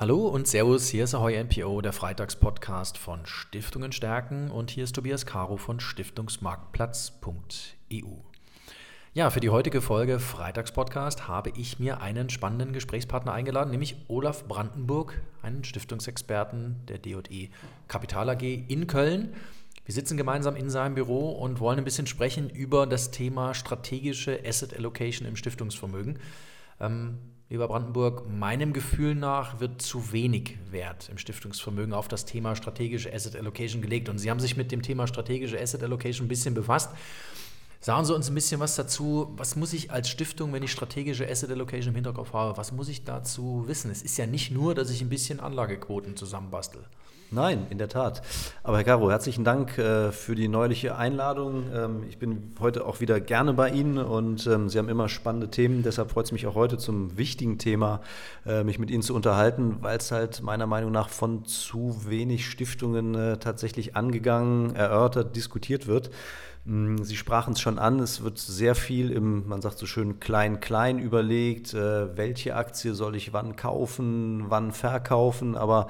Hallo und Servus, hier ist Ahoy NPO, der Freitagspodcast von Stiftungen stärken und hier ist Tobias Caro von Stiftungsmarktplatz.eu. Ja, für die heutige Folge Freitagspodcast habe ich mir einen spannenden Gesprächspartner eingeladen, nämlich Olaf Brandenburg, einen Stiftungsexperten der DE Kapital AG in Köln. Wir sitzen gemeinsam in seinem Büro und wollen ein bisschen sprechen über das Thema strategische Asset Allocation im Stiftungsvermögen. Ähm, lieber Brandenburg, meinem Gefühl nach wird zu wenig Wert im Stiftungsvermögen auf das Thema strategische Asset Allocation gelegt. Und Sie haben sich mit dem Thema strategische Asset Allocation ein bisschen befasst. Sagen Sie uns ein bisschen was dazu. Was muss ich als Stiftung, wenn ich strategische Asset Allocation im Hinterkopf habe, was muss ich dazu wissen? Es ist ja nicht nur, dass ich ein bisschen Anlagequoten zusammenbastel. Nein, in der Tat. Aber Herr Caro, herzlichen Dank äh, für die neuliche Einladung. Ähm, ich bin heute auch wieder gerne bei Ihnen und ähm, Sie haben immer spannende Themen. Deshalb freut es mich auch heute zum wichtigen Thema, äh, mich mit Ihnen zu unterhalten, weil es halt meiner Meinung nach von zu wenig Stiftungen äh, tatsächlich angegangen, erörtert, diskutiert wird. Mm, Sie sprachen es schon an, es wird sehr viel im, man sagt so schön, klein-klein überlegt, äh, welche Aktie soll ich wann kaufen, wann verkaufen, aber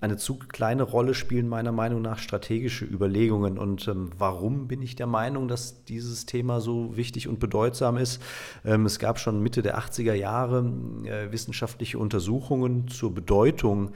eine zu kleine Rolle spielen meiner Meinung nach strategische Überlegungen. Und ähm, warum bin ich der Meinung, dass dieses Thema so wichtig und bedeutsam ist? Ähm, es gab schon Mitte der 80er Jahre äh, wissenschaftliche Untersuchungen zur Bedeutung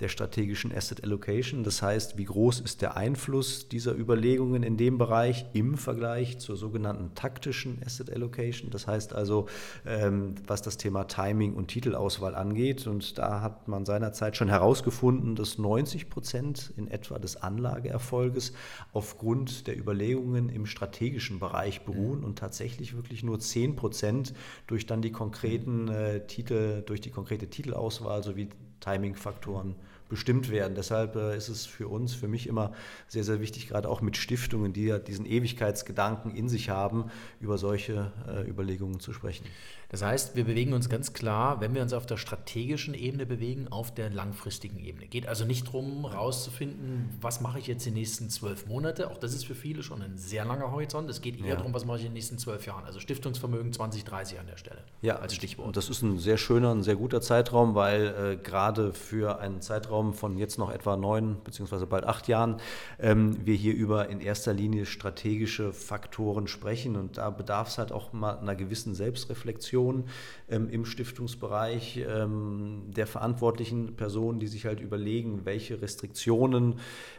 der strategischen Asset Allocation. Das heißt, wie groß ist der Einfluss dieser Überlegungen in dem Bereich im Vergleich zur sogenannten taktischen Asset Allocation. Das heißt also, ähm, was das Thema Timing und Titelauswahl angeht. Und da hat man seinerzeit schon herausgefunden, dass 90 Prozent in etwa des Anlageerfolges aufgrund der Überlegungen im strategischen Bereich beruhen und tatsächlich wirklich nur 10 Prozent durch dann die konkreten äh, Titel, durch die konkrete Titelauswahl sowie Timing-Faktoren bestimmt werden. Deshalb äh, ist es für uns, für mich immer sehr, sehr wichtig, gerade auch mit Stiftungen, die ja diesen Ewigkeitsgedanken in sich haben, über solche äh, Überlegungen zu sprechen. Das heißt, wir bewegen uns ganz klar, wenn wir uns auf der strategischen Ebene bewegen, auf der langfristigen Ebene. Geht also nicht darum, herauszufinden, was mache ich jetzt die nächsten zwölf Monate. Auch das ist für viele schon ein sehr langer Horizont. Es geht eher ja. darum, was mache ich in den nächsten zwölf Jahren. Also Stiftungsvermögen 2030 an der Stelle. Ja, als Stichwort. Und das ist ein sehr schöner, ein sehr guter Zeitraum, weil äh, gerade für einen Zeitraum von jetzt noch etwa neun beziehungsweise bald acht Jahren ähm, wir hier über in erster Linie strategische Faktoren sprechen. Und da bedarf es halt auch mal einer gewissen Selbstreflexion ähm, im Stiftungsbereich ähm, der verantwortlichen Personen, die sich halt überlegen, welche Restriktionen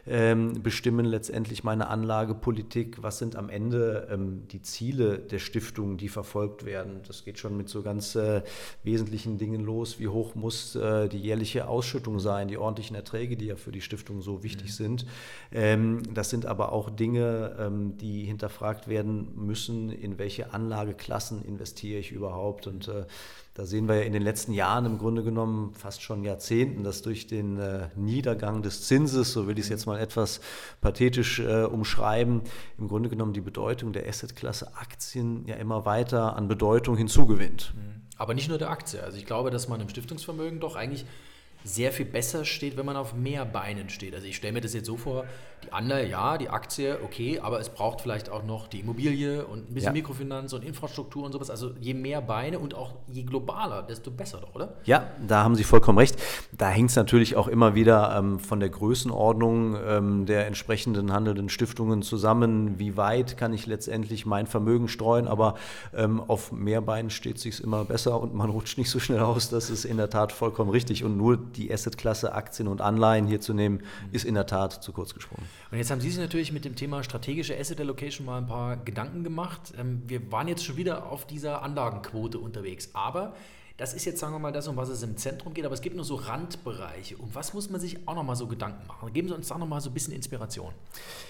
ähm, bestimmen letztendlich meine Anlagepolitik, was sind am Ende ähm, die Ziele der Stiftung, die verfolgt werden. Das geht schon mit so ganz äh, wesentlichen Dingen los, wie hoch muss äh, die jährliche Ausschüttung sein, die ordentlichen Erträge, die ja für die Stiftung so wichtig mhm. sind. Ähm, das sind aber auch Dinge, ähm, die hinterfragt werden müssen, in welche Anlageklassen investiere ich überhaupt. Und äh, da sehen wir ja in den letzten Jahren im Grunde genommen fast schon Jahrzehnten, dass durch den äh, Niedergang des Zinses, so will ich es jetzt mal etwas pathetisch äh, umschreiben, im Grunde genommen die Bedeutung der Assetklasse Aktien ja immer weiter an Bedeutung hinzugewinnt. Mhm. Aber nicht nur der Aktie. Also ich glaube, dass man im Stiftungsvermögen doch eigentlich sehr viel besser steht, wenn man auf mehr Beinen steht. Also ich stelle mir das jetzt so vor, die Anleihe, ja, die Aktie, okay, aber es braucht vielleicht auch noch die Immobilie und ein bisschen ja. Mikrofinanz und Infrastruktur und sowas. Also je mehr Beine und auch je globaler, desto besser doch, oder? Ja, da haben Sie vollkommen recht. Da hängt es natürlich auch immer wieder ähm, von der Größenordnung ähm, der entsprechenden handelnden Stiftungen zusammen. Wie weit kann ich letztendlich mein Vermögen streuen? Aber ähm, auf mehr Beinen steht es sich immer besser und man rutscht nicht so schnell aus. Das ist in der Tat vollkommen richtig. Und nur die Assetklasse Aktien und Anleihen hier zu nehmen, ist in der Tat zu kurz gesprungen. Und jetzt haben Sie sich natürlich mit dem Thema strategische Asset Allocation mal ein paar Gedanken gemacht. Ähm, wir waren jetzt schon wieder auf dieser Anlagenquote unterwegs, aber das ist jetzt, sagen wir mal, das, um was es im Zentrum geht, aber es gibt nur so Randbereiche. Um was muss man sich auch nochmal so Gedanken machen? Geben Sie uns da nochmal so ein bisschen Inspiration.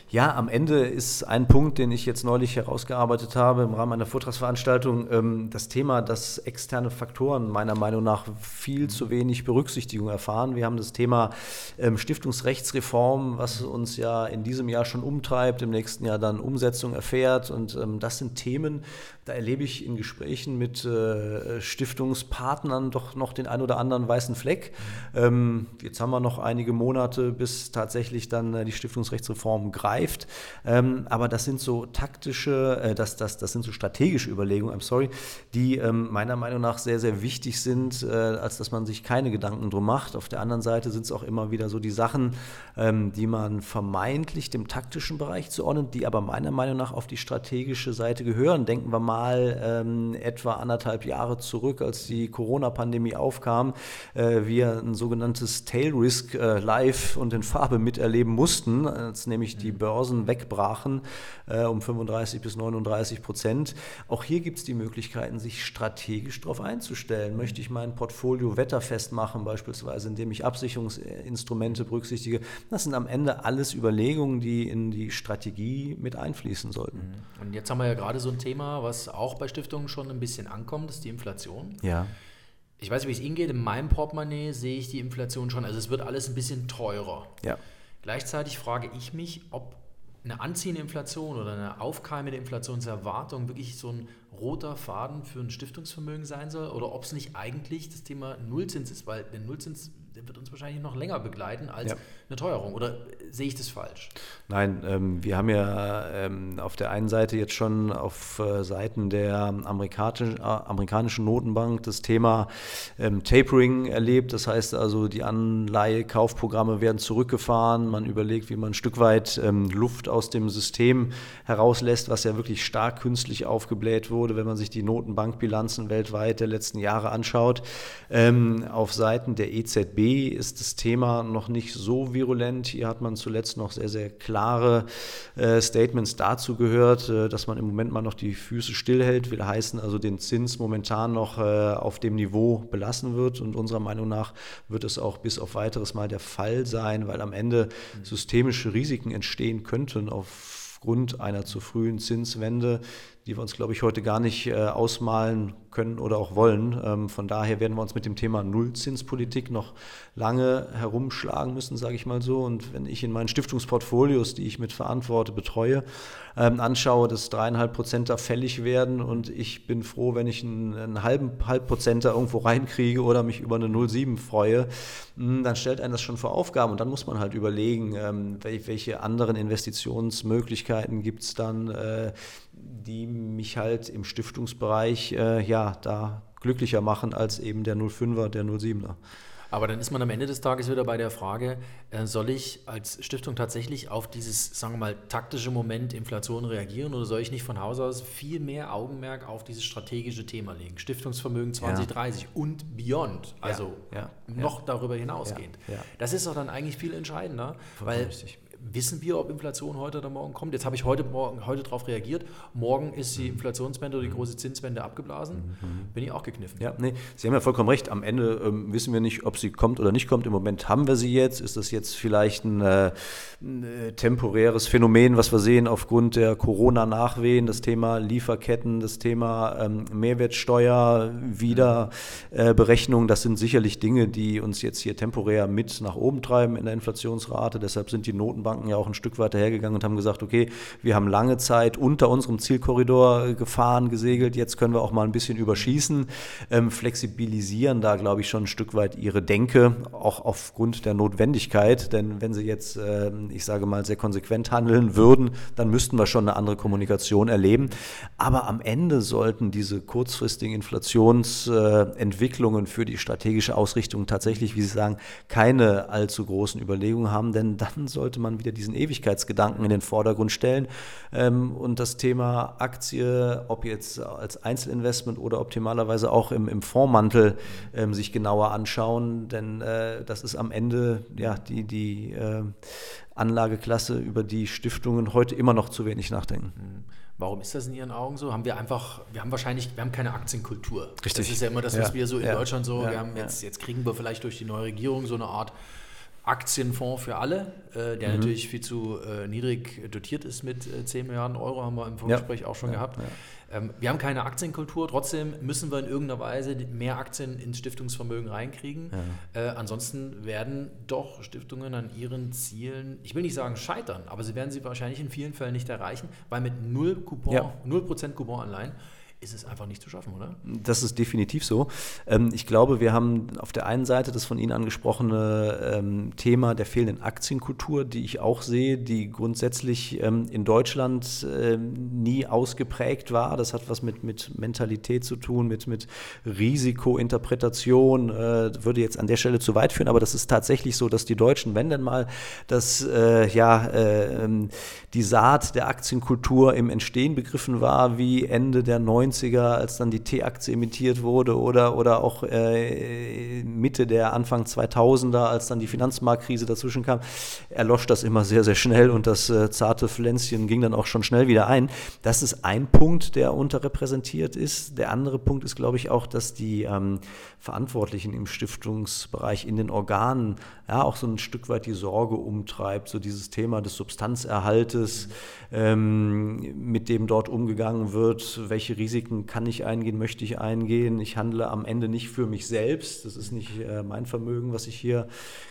Ja, am Ende ist ein Punkt, den ich jetzt neulich herausgearbeitet habe im Rahmen einer Vortragsveranstaltung, ähm, das Thema, dass externe Faktoren meiner Meinung nach viel zu wenig Berücksichtigung erfahren. Wir haben das Thema ähm, Stiftungsrechtsreform, was uns ja in diesem Jahr schon umtreibt, im nächsten Jahr dann Umsetzung erfährt. Und ähm, das sind Themen, da erlebe ich in Gesprächen mit äh, Stiftungspartnern, Partnern doch noch den ein oder anderen weißen Fleck. Ähm, jetzt haben wir noch einige Monate, bis tatsächlich dann äh, die Stiftungsrechtsreform greift. Ähm, aber das sind so taktische, äh, das, das, das sind so strategische Überlegungen, I'm sorry, die ähm, meiner Meinung nach sehr, sehr wichtig sind, äh, als dass man sich keine Gedanken drum macht. Auf der anderen Seite sind es auch immer wieder so die Sachen, ähm, die man vermeintlich dem taktischen Bereich zuordnet, die aber meiner Meinung nach auf die strategische Seite gehören. Denken wir mal ähm, etwa anderthalb Jahre zurück, als die Corona-Pandemie aufkam, äh, wir ein sogenanntes Tail Risk äh, live und in Farbe miterleben mussten, als nämlich die Börsen wegbrachen äh, um 35 bis 39 Prozent. Auch hier gibt es die Möglichkeiten, sich strategisch darauf einzustellen. Möchte ich mein Portfolio wetterfest machen, beispielsweise, indem ich Absicherungsinstrumente berücksichtige? Das sind am Ende alles Überlegungen, die in die Strategie mit einfließen sollten. Mhm. Und jetzt haben wir ja gerade so ein Thema, was auch bei Stiftungen schon ein bisschen ankommt, das ist die Inflation. Ja. Ich weiß nicht, wie es Ihnen geht. In meinem Portemonnaie sehe ich die Inflation schon. Also es wird alles ein bisschen teurer. Ja. Gleichzeitig frage ich mich, ob eine anziehende Inflation oder eine aufkeimende Inflationserwartung wirklich so ein roter Faden für ein Stiftungsvermögen sein soll oder ob es nicht eigentlich das Thema Nullzins ist, weil der Nullzins der wird uns wahrscheinlich noch länger begleiten als ja. eine Teuerung. Oder sehe ich das falsch? Nein, ähm, wir haben ja ähm, auf der einen Seite jetzt schon auf äh, Seiten der amerikanischen, äh, amerikanischen Notenbank das Thema ähm, Tapering erlebt. Das heißt also, die Anleihekaufprogramme werden zurückgefahren. Man überlegt, wie man ein Stück weit ähm, Luft aus dem System herauslässt, was ja wirklich stark künstlich aufgebläht wurde, wenn man sich die Notenbankbilanzen weltweit der letzten Jahre anschaut. Ähm, auf Seiten der EZB ist das Thema noch nicht so virulent. Hier hat man zuletzt noch sehr, sehr klare äh, Statements dazu gehört, äh, dass man im Moment mal noch die Füße stillhält, will heißen also den Zins momentan noch äh, auf dem Niveau belassen wird. Und unserer Meinung nach wird es auch bis auf weiteres Mal der Fall sein, weil am Ende systemische Risiken entstehen könnten aufgrund einer zu frühen Zinswende, die wir uns, glaube ich, heute gar nicht äh, ausmalen können oder auch wollen. Ähm, von daher werden wir uns mit dem Thema Nullzinspolitik noch lange herumschlagen müssen, sage ich mal so. Und wenn ich in meinen Stiftungsportfolios, die ich mit verantworte, betreue, ähm, anschaue, dass dreieinhalb Prozent da fällig werden und ich bin froh, wenn ich einen, einen halben halb Prozenter irgendwo reinkriege oder mich über eine 0,7 freue, hm, dann stellt einen das schon vor Aufgaben und dann muss man halt überlegen, ähm, welche anderen Investitionsmöglichkeiten gibt es dann, äh, die mich halt im Stiftungsbereich äh, ja da glücklicher machen als eben der 05er, der 07er. Aber dann ist man am Ende des Tages wieder bei der Frage, äh, soll ich als Stiftung tatsächlich auf dieses, sagen wir mal, taktische Moment Inflation reagieren oder soll ich nicht von Haus aus viel mehr Augenmerk auf dieses strategische Thema legen? Stiftungsvermögen 2030 ja. und beyond, also ja, ja, noch darüber hinausgehend. Das ist doch dann eigentlich viel entscheidender, weil richtig wissen wir, ob Inflation heute oder morgen kommt. Jetzt habe ich heute, morgen, heute darauf reagiert. Morgen ist die Inflationswende oder die große Zinswende abgeblasen. Mhm. Bin ich auch gekniffen. Ja, nee, Sie haben ja vollkommen recht. Am Ende ähm, wissen wir nicht, ob sie kommt oder nicht kommt. Im Moment haben wir sie jetzt. Ist das jetzt vielleicht ein, äh, ein äh, temporäres Phänomen, was wir sehen aufgrund der Corona-Nachwehen? Das Thema Lieferketten, das Thema ähm, Mehrwertsteuer, Wiederberechnung. Äh, das sind sicherlich Dinge, die uns jetzt hier temporär mit nach oben treiben in der Inflationsrate. Deshalb sind die Notenbanken Banken ja auch ein Stück weiter hergegangen und haben gesagt, okay, wir haben lange Zeit unter unserem Zielkorridor gefahren, gesegelt, jetzt können wir auch mal ein bisschen überschießen, ähm, flexibilisieren da, glaube ich, schon ein Stück weit ihre Denke, auch aufgrund der Notwendigkeit, denn wenn sie jetzt, äh, ich sage mal, sehr konsequent handeln würden, dann müssten wir schon eine andere Kommunikation erleben. Aber am Ende sollten diese kurzfristigen Inflationsentwicklungen äh, für die strategische Ausrichtung tatsächlich, wie Sie sagen, keine allzu großen Überlegungen haben, denn dann sollte man wieder diesen Ewigkeitsgedanken in den Vordergrund stellen ähm, und das Thema Aktie, ob jetzt als Einzelinvestment oder optimalerweise auch im, im Fondsmantel ähm, sich genauer anschauen, denn äh, das ist am Ende ja die, die äh, Anlageklasse, über die Stiftungen heute immer noch zu wenig nachdenken. Mhm. Warum ist das in Ihren Augen so? Haben wir einfach, wir haben wahrscheinlich, wir haben keine Aktienkultur. Richtig. Das ist ja immer das, was ja. wir so in ja. Deutschland so, ja. wir haben jetzt, jetzt kriegen wir vielleicht durch die neue Regierung so eine Art Aktienfonds für alle, äh, der mhm. natürlich viel zu äh, niedrig dotiert ist mit äh, 10 Milliarden Euro, haben wir im Vorgespräch ja. auch schon ja, gehabt. Ja. Ähm, wir haben keine Aktienkultur, trotzdem müssen wir in irgendeiner Weise mehr Aktien ins Stiftungsvermögen reinkriegen. Äh, ansonsten werden doch Stiftungen an ihren Zielen, ich will nicht sagen scheitern, aber sie werden sie wahrscheinlich in vielen Fällen nicht erreichen, weil mit 0 Coupon, 0% Couponanleihen ist es einfach nicht zu schaffen, oder? Das ist definitiv so. Ähm, ich glaube, wir haben auf der einen Seite das von Ihnen angesprochene ähm, Thema der fehlenden Aktienkultur, die ich auch sehe, die grundsätzlich ähm, in Deutschland nie ausgeprägt war. Das hat was mit, mit Mentalität zu tun, mit, mit Risikointerpretation. Äh, würde jetzt an der Stelle zu weit führen, aber das ist tatsächlich so, dass die Deutschen, wenn denn mal das, äh, ja, äh, die Saat der Aktienkultur im Entstehen begriffen war, wie Ende der 90er, als dann die T-Aktie emittiert wurde oder, oder auch äh, Mitte der Anfang 2000er, als dann die Finanzmarktkrise dazwischen kam, erlosch das immer sehr, sehr schnell und das äh, zarte Pflänzchen ging dann auch schon schnell wieder ein. Das ist ein Punkt, der unterrepräsentiert ist. Der andere Punkt ist, glaube ich, auch, dass die ähm, Verantwortlichen im Stiftungsbereich in den Organen ja auch so ein Stück weit die Sorge umtreibt, so dieses Thema des Substanzerhaltes, ähm, mit dem dort umgegangen wird, welche Risiken kann ich eingehen, möchte ich eingehen. Ich handle am Ende nicht für mich selbst, das ist nicht äh, mein Vermögen, was ich hier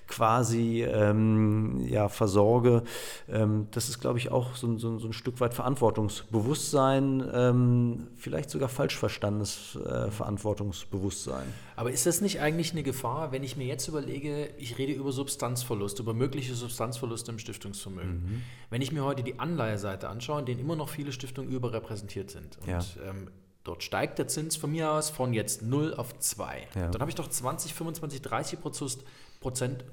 quasi ähm, ja, versorge. Ähm, das ist, glaube ich, auch so, so, so, ein Stück weit Verantwortungsbewusstsein, ähm, vielleicht sogar falsch verstandenes äh, Verantwortungsbewusstsein. Aber ist das nicht eigentlich eine Gefahr, wenn ich mir jetzt überlege, ich rede über Substanzverlust, über mögliche Substanzverluste im Stiftungsvermögen. Mhm. Wenn ich mir heute die Anleiheseite anschaue, in denen immer noch viele Stiftungen überrepräsentiert sind und ja. ähm, dort steigt der Zins von mir aus von jetzt 0 auf 2, ja. dann habe ich doch 20, 25, 30 Prozent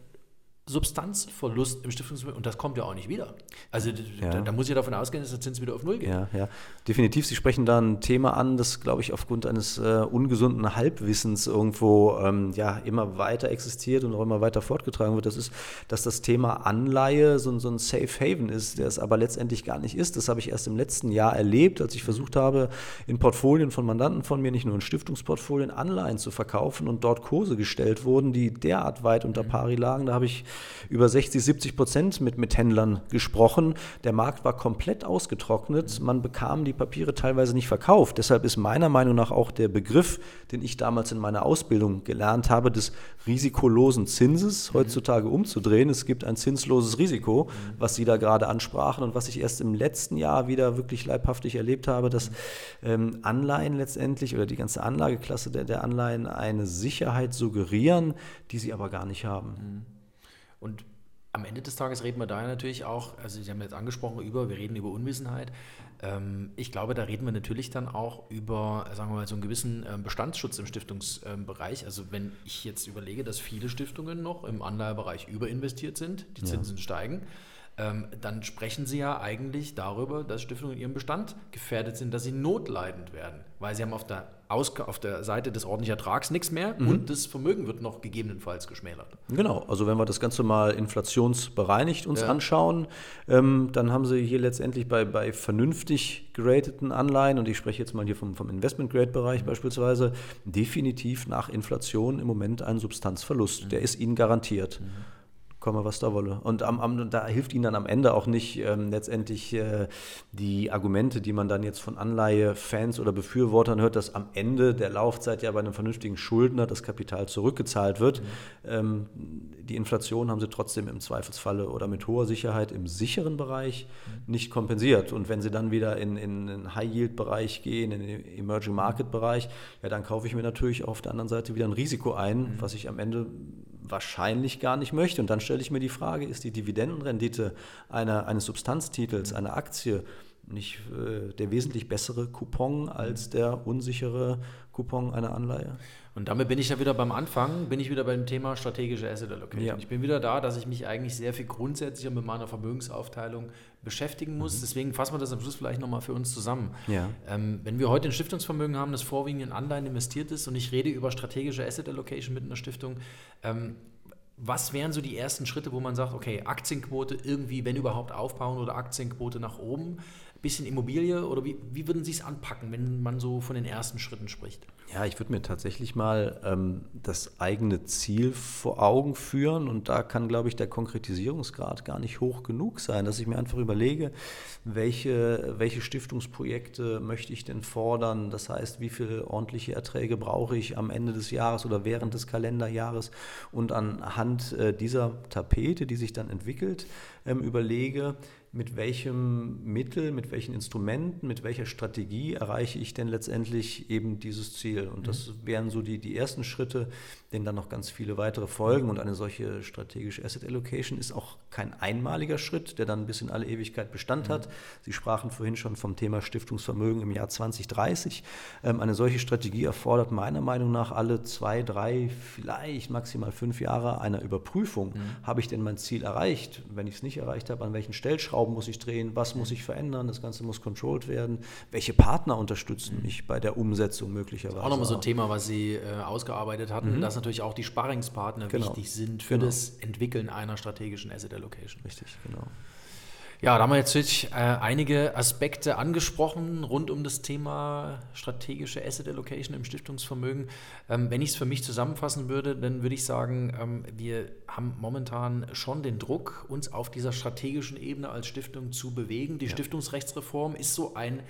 Substanzverlust im Stiftungsvermögen und das kommt ja auch nicht wieder. Also ja. da, da, muss ich davon ausgehen, dass der Zins wieder auf Null geht. Ja, ja. Definitiv. Sie sprechen da ein Thema an, das, glaube ich, aufgrund eines äh, ungesunden Halbwissens irgendwo ähm, ja, immer weiter existiert und auch immer weiter fortgetragen wird. Das ist, dass das Thema Anleihe so, so ein Safe Haven ist, der es aber letztendlich gar nicht ist. Das habe ich erst im letzten Jahr erlebt, als ich versucht habe, in Portfolien von Mandanten von mir, nicht nur in Stiftungsportfolien, Anleihen zu verkaufen und dort Kurse gestellt wurden, die derart weit unter mhm. Pari lagen. Da habe ich über 60, 70 Prozent mit, mit Händlern gesprochen. Der Markt war komplett ausgetrocknet. Man bekam die Papiere teilweise nicht verkauft. Deshalb ist meiner Meinung nach auch der Begriff, den ich damals in meiner Ausbildung gelernt habe, des risikolosen Zinses heutzutage umzudrehen. Es gibt ein zinsloses Risiko, was Sie da gerade ansprachen und was ich erst im letzten Jahr wieder wirklich leibhaftig erlebt habe, dass ähm, Anleihen letztendlich oder die ganze Anlageklasse der, der Anleihen eine Sicherheit suggerieren, die sie aber gar nicht haben. Und am Ende des Tages reden wir da natürlich auch, also Sie haben jetzt angesprochen über, wir reden über Unwissenheit. Ähm, ich glaube, da reden wir natürlich dann auch über, sagen wir mal, so einen gewissen ähm, Bestandsschutz im Stiftungsbereich. Also wenn ich jetzt überlege, dass viele Stiftungen noch im Anleihebereich überinvestiert sind, die Zinsen ja. steigen, ähm, dann sprechen Sie ja eigentlich darüber, dass Stiftungen in ihrem Bestand gefährdet sind, dass sie notleidend werden, weil sie haben auf der, Aus auf der Seite des ordentlichen Ertrags nichts mehr mhm. und das Vermögen wird noch gegebenenfalls geschmälert. Genau, also wenn wir das Ganze mal inflationsbereinigt uns ja. anschauen, ähm, dann haben Sie hier letztendlich bei, bei vernünftig gerateten Anleihen, und ich spreche jetzt mal hier vom, vom Investment-Grade-Bereich mhm. beispielsweise, definitiv nach Inflation im Moment einen Substanzverlust. Mhm. Der ist Ihnen garantiert. Komme, was da wolle. Und am, am, da hilft ihnen dann am Ende auch nicht ähm, letztendlich äh, die Argumente, die man dann jetzt von Anleihe-Fans oder Befürwortern hört, dass am Ende der Laufzeit ja bei einem vernünftigen Schuldner das Kapital zurückgezahlt wird. Mhm. Ähm, die Inflation haben sie trotzdem im Zweifelsfalle oder mit hoher Sicherheit im sicheren Bereich mhm. nicht kompensiert. Und wenn sie dann wieder in, in den High-Yield-Bereich gehen, in den Emerging-Market-Bereich, ja, dann kaufe ich mir natürlich auf der anderen Seite wieder ein Risiko ein, mhm. was ich am Ende wahrscheinlich gar nicht möchte. Und dann stelle ich mir die Frage, ist die Dividendenrendite einer, eines Substanztitels, einer Aktie, nicht äh, der wesentlich bessere Coupon als der unsichere Coupon einer Anleihe? Und damit bin ich ja wieder beim Anfang, bin ich wieder beim Thema strategische Asset Allocation. Ja. Ich bin wieder da, dass ich mich eigentlich sehr viel grundsätzlicher mit meiner Vermögensaufteilung beschäftigen muss. Mhm. Deswegen fassen wir das am Schluss vielleicht nochmal für uns zusammen. Ja. Ähm, wenn wir heute ein Stiftungsvermögen haben, das vorwiegend in Anleihen investiert ist und ich rede über strategische Asset Allocation mit einer Stiftung, ähm, was wären so die ersten Schritte, wo man sagt, okay, Aktienquote irgendwie, wenn überhaupt, aufbauen oder Aktienquote nach oben? Bisschen Immobilie oder wie, wie würden Sie es anpacken, wenn man so von den ersten Schritten spricht? Ja, ich würde mir tatsächlich mal ähm, das eigene Ziel vor Augen führen und da kann, glaube ich, der Konkretisierungsgrad gar nicht hoch genug sein, dass ich mir einfach überlege, welche, welche Stiftungsprojekte möchte ich denn fordern, das heißt, wie viele ordentliche Erträge brauche ich am Ende des Jahres oder während des Kalenderjahres und anhand äh, dieser Tapete, die sich dann entwickelt, ähm, überlege, mit welchem Mittel, mit welchen Instrumenten, mit welcher Strategie erreiche ich denn letztendlich eben dieses Ziel. Und das mhm. wären so die, die ersten Schritte, denen dann noch ganz viele weitere folgen. Und eine solche strategische Asset Allocation ist auch kein einmaliger Schritt, der dann bis in alle Ewigkeit Bestand mhm. hat. Sie sprachen vorhin schon vom Thema Stiftungsvermögen im Jahr 2030. Ähm, eine solche Strategie erfordert meiner Meinung nach alle zwei, drei, vielleicht maximal fünf Jahre einer Überprüfung. Mhm. Habe ich denn mein Ziel erreicht? Wenn ich es nicht erreicht habe, an welchen Stellschrauben muss ich drehen? Was muss ich verändern? Das Ganze muss controlled werden. Welche Partner unterstützen mich bei der Umsetzung möglicherweise? Auch nochmal so ein Thema, was Sie äh, ausgearbeitet hatten, mhm. dass natürlich auch die Sparringspartner genau. wichtig sind für genau. das Entwickeln einer strategischen Asset Allocation. Richtig, genau. Ja, da haben wir jetzt äh, einige Aspekte angesprochen rund um das Thema strategische Asset Allocation im Stiftungsvermögen. Ähm, wenn ich es für mich zusammenfassen würde, dann würde ich sagen, ähm, wir haben momentan schon den Druck, uns auf dieser strategischen Ebene als Stiftung zu bewegen. Die ja. Stiftungsrechtsreform ist so ein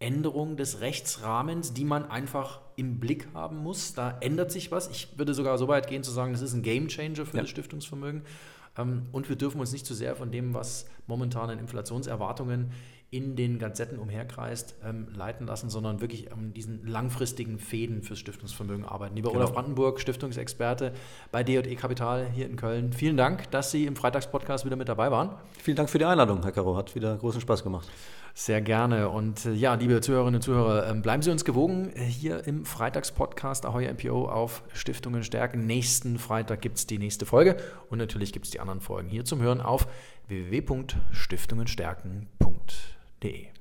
Änderung des Rechtsrahmens, die man einfach im Blick haben muss. Da ändert sich was. Ich würde sogar so weit gehen zu sagen, das ist ein Game Changer für ja. das Stiftungsvermögen. Ähm, und wir dürfen uns nicht zu sehr von dem, was momentan in Inflationserwartungen in den Gazetten umherkreist, ähm, leiten lassen, sondern wirklich an diesen langfristigen Fäden fürs Stiftungsvermögen arbeiten. Lieber genau. Olaf Brandenburg, Stiftungsexperte bei DE Kapital hier in Köln. Vielen Dank, dass Sie im Freitagspodcast wieder mit dabei waren. Vielen Dank für die Einladung, Herr Caro. Hat wieder großen Spaß gemacht. Sehr gerne. Und äh, ja, liebe Zuhörerinnen und Zuhörer, ähm, bleiben Sie uns gewogen äh, hier im Freitagspodcast Ahoy MPO auf Stiftungen stärken. Nächsten Freitag gibt es die nächste Folge und natürlich gibt es die anderen Folgen hier zum Hören auf www.stiftungenstärken.de www.ftf.de